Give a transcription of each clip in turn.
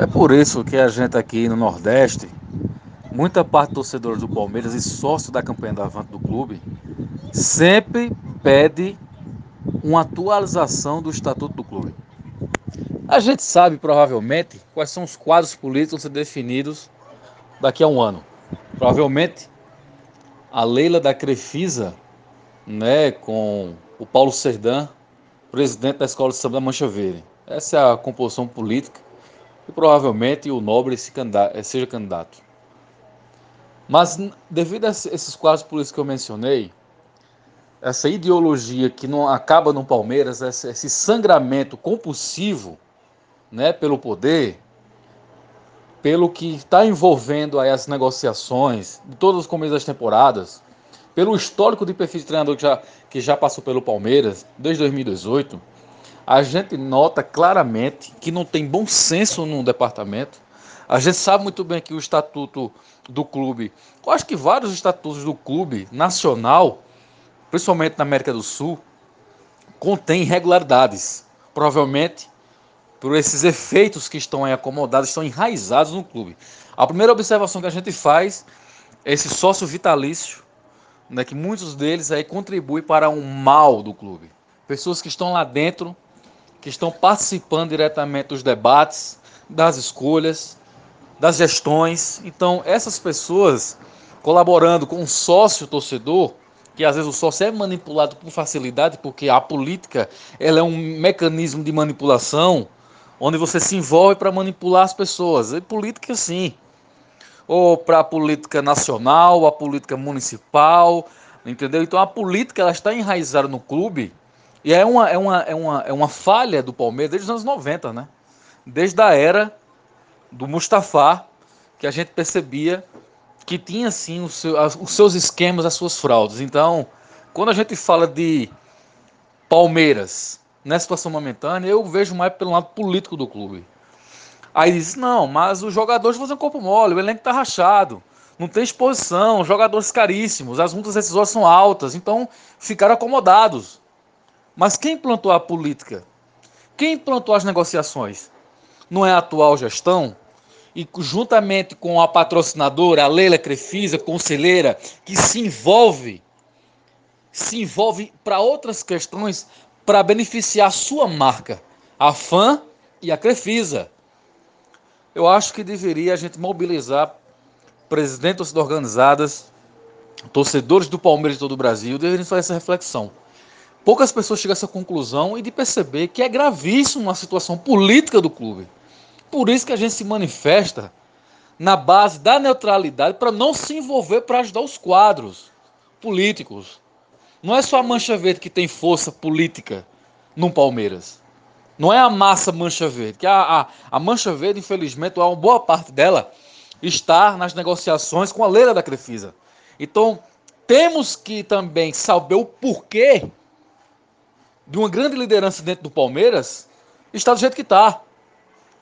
É por isso que a gente aqui no Nordeste, muita parte dos torcedores do Palmeiras e sócio da campanha da Avante do clube, sempre pede uma atualização do estatuto do clube. A gente sabe provavelmente quais são os quadros políticos definidos daqui a um ano. Provavelmente a Leila da Crefisa, né, com o Paulo Serdã, presidente da Escola de Samba da Mancha Verde. Essa é a composição política e provavelmente o Nobre candidato, seja candidato. Mas devido a esses quadros políticos que eu mencionei, essa ideologia que não acaba no Palmeiras, esse sangramento compulsivo né, pelo poder, pelo que está envolvendo aí as negociações de todas as começos das temporadas, pelo histórico de perfil de treinador que já, que já passou pelo Palmeiras desde 2018, a gente nota claramente que não tem bom senso no departamento. A gente sabe muito bem que o estatuto do clube, eu acho que vários estatutos do clube nacional, principalmente na América do Sul, contém irregularidades. Provavelmente por esses efeitos que estão aí acomodados, estão enraizados no clube. A primeira observação que a gente faz é esse sócio vitalício, né, que muitos deles aí contribuem para um mal do clube. Pessoas que estão lá dentro, que estão participando diretamente dos debates, das escolhas, das gestões. Então, essas pessoas colaborando com um sócio torcedor, que às vezes o sócio é manipulado por facilidade, porque a política ela é um mecanismo de manipulação onde você se envolve para manipular as pessoas. E política, sim. Ou para a política nacional, a política municipal, entendeu? Então a política ela está enraizada no clube e é uma, é uma, é uma, é uma falha do Palmeiras desde os anos 90, né? Desde a era do Mustafa, que a gente percebia que tinha sim os, os seus esquemas, as suas fraudes. Então, quando a gente fala de Palmeiras, nessa situação momentânea, eu vejo mais pelo lado político do clube. Aí diz, não, mas os jogadores fazem corpo mole, o elenco tá rachado, não tem exposição, jogadores caríssimos, as multas decisórias são altas, então ficaram acomodados. Mas quem implantou a política? Quem implantou as negociações? Não é a atual gestão? E juntamente com a patrocinadora, a Leila Crefisa, conselheira, que se envolve, se envolve para outras questões para beneficiar a sua marca, a FAM e a Crefisa. Eu acho que deveria a gente mobilizar presidentes organizadas, torcedores do Palmeiras de todo o Brasil, deveriam fazer essa reflexão. Poucas pessoas chegam a essa conclusão e de perceber que é gravíssima a situação política do clube. Por isso que a gente se manifesta na base da neutralidade para não se envolver para ajudar os quadros políticos. Não é só a Mancha Verde que tem força política no Palmeiras. Não é a massa Mancha Verde, que a, a, a Mancha Verde, infelizmente, uma boa parte dela está nas negociações com a Leila da Crefisa. Então, temos que também saber o porquê de uma grande liderança dentro do Palmeiras está do jeito que está,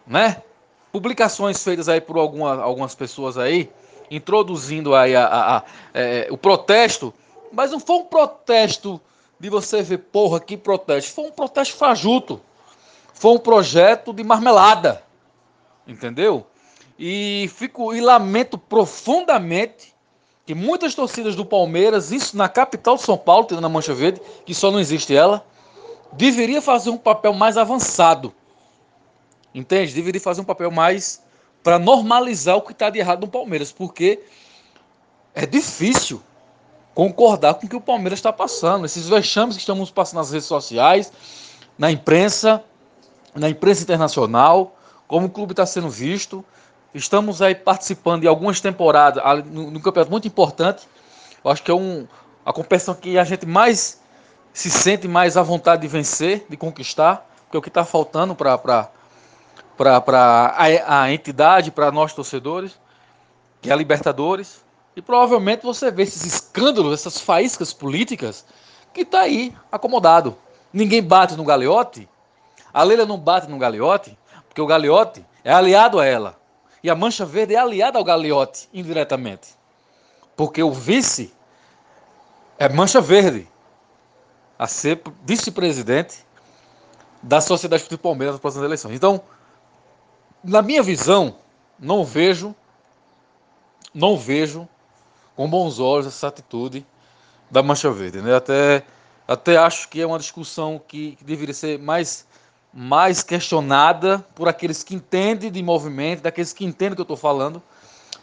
né? Publicações feitas aí por alguma, algumas pessoas aí, introduzindo aí a, a, a é, o protesto mas não foi um protesto de você ver, porra, que protesto. Foi um protesto fajuto. Foi um projeto de marmelada. Entendeu? E fico e lamento profundamente que muitas torcidas do Palmeiras, isso na capital de São Paulo, na Mancha Verde, que só não existe ela, deveria fazer um papel mais avançado. Entende? Deveria fazer um papel mais para normalizar o que está de errado no Palmeiras, porque é difícil concordar com o que o Palmeiras está passando. Esses vexames que estamos passando nas redes sociais, na imprensa, na imprensa internacional, como o clube está sendo visto. Estamos aí participando de algumas temporadas no, campeonato muito importante. Eu acho que é um, a competição que a gente mais se sente mais à vontade de vencer, de conquistar, porque é o que está faltando para a, a entidade, para nós torcedores, que é a Libertadores. E provavelmente você vê esses escândalos, essas faíscas políticas, que está aí acomodado. Ninguém bate no galeote. A Leila não bate no galeote, porque o galeote é aliado a ela. E a Mancha Verde é aliada ao galeote, indiretamente. Porque o vice é Mancha Verde, a ser vice-presidente da Sociedade de Palmeiras nas próximas eleições. Então, na minha visão, não vejo, não vejo com bons olhos essa atitude da Mancha Verde. Né? Até, até acho que é uma discussão que, que deveria ser mais, mais questionada por aqueles que entendem de movimento, daqueles que entendem do que eu estou falando,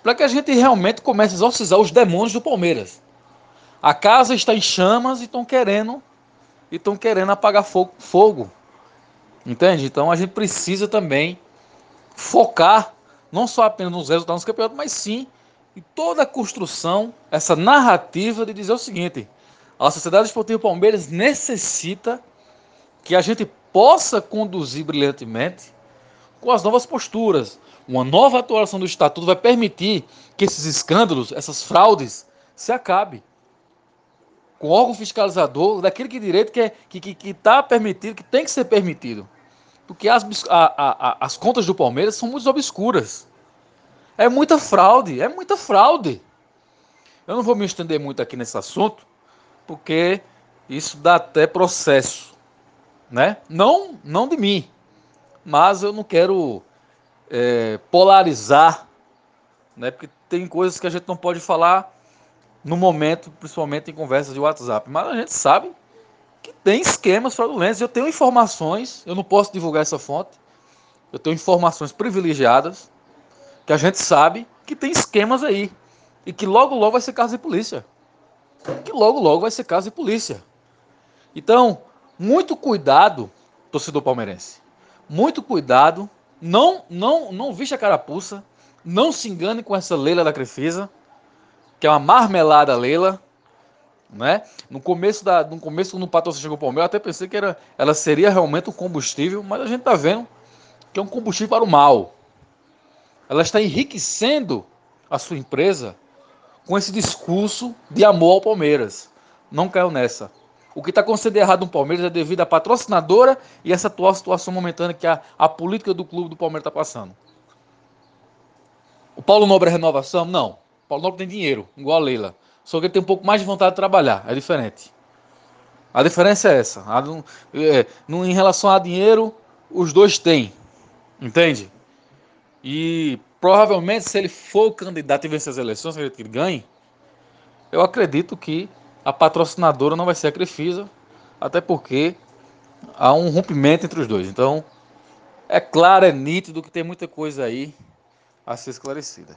para que a gente realmente comece a exorcizar os demônios do Palmeiras. A casa está em chamas e estão querendo e estão querendo apagar fogo, fogo. Entende? Então a gente precisa também focar não só apenas nos resultados do campeonato, mas sim em toda a construção, essa narrativa de dizer o seguinte: a Sociedade Esportiva Palmeiras necessita que a gente possa conduzir brilhantemente com as novas posturas. Uma nova atuação do Estatuto vai permitir que esses escândalos, essas fraudes, se acabem. Com órgão fiscalizador, daquele que direito que está é, que, que tá permitido, que tem que ser permitido. Porque as, a, a, as contas do Palmeiras são muito obscuras. É muita fraude, é muita fraude. Eu não vou me estender muito aqui nesse assunto, porque isso dá até processo, né? Não, não de mim, mas eu não quero é, polarizar, né? Porque tem coisas que a gente não pode falar no momento, principalmente em conversas de WhatsApp. Mas a gente sabe que tem esquemas fraudulentos. Eu tenho informações, eu não posso divulgar essa fonte. Eu tenho informações privilegiadas que a gente sabe que tem esquemas aí e que logo logo vai ser caso de polícia. Que logo logo vai ser caso de polícia. Então, muito cuidado, torcedor palmeirense. Muito cuidado, não não não vixe a carapuça, não se engane com essa Leila da Crefisa, que é uma marmelada Leila né? No começo da, no começo quando o patrocínio chegou para o Palmeiras, eu até pensei que era, ela seria realmente um combustível, mas a gente está vendo que é um combustível para o mal. Ela está enriquecendo a sua empresa com esse discurso de amor ao Palmeiras. Não caiu nessa. O que está acontecendo errado no Palmeiras é devido à patrocinadora e essa atual situação momentânea que a, a política do clube do Palmeiras está passando. O Paulo Nobre é renovação? Não. Nobre tem dinheiro, igual a Leila. Só que ele tem um pouco mais de vontade de trabalhar. É diferente. A diferença é essa. A, é, em relação a dinheiro, os dois têm. Entende? E provavelmente, se ele for candidato e vencer as eleições, que ele ganhe, eu acredito que a patrocinadora não vai ser a Crefisa, até porque há um rompimento entre os dois. Então, é claro, é nítido que tem muita coisa aí a ser esclarecida.